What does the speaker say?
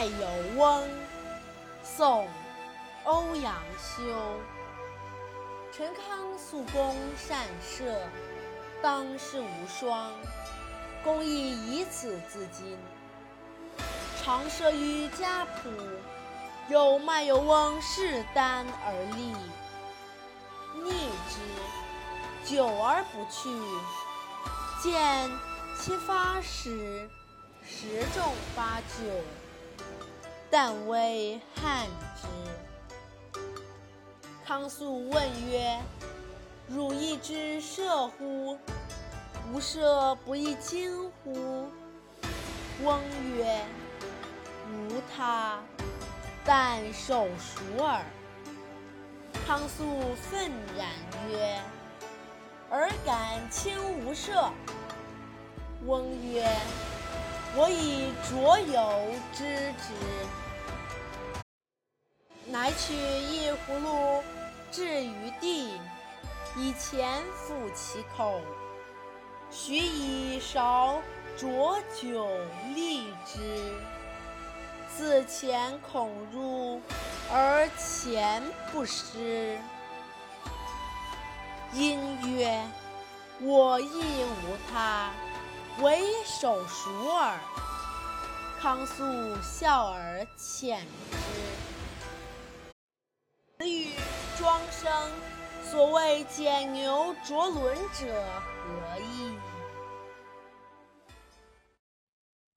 卖油翁，宋·欧阳修。陈康肃公善射，当世无双，公亦以此自矜。常射于家圃，有卖油翁适丹而立，逆之，久而不去，见其发时，十中八九，但为汉之。康肃问曰：“汝亦知射乎？吾射不亦惊乎？”翁曰：无他，但手熟耳。康肃愤然曰：“尔敢轻吾射？”翁曰：“我以濯油之之。”乃取一葫芦置于地，以钱覆其口，许以勺浊酒沥之。自钱孔入，而钱不湿。因曰：“我亦无他，唯手熟耳。”康肃笑而遣之。子语庄生，所谓剪牛啄轮者何意？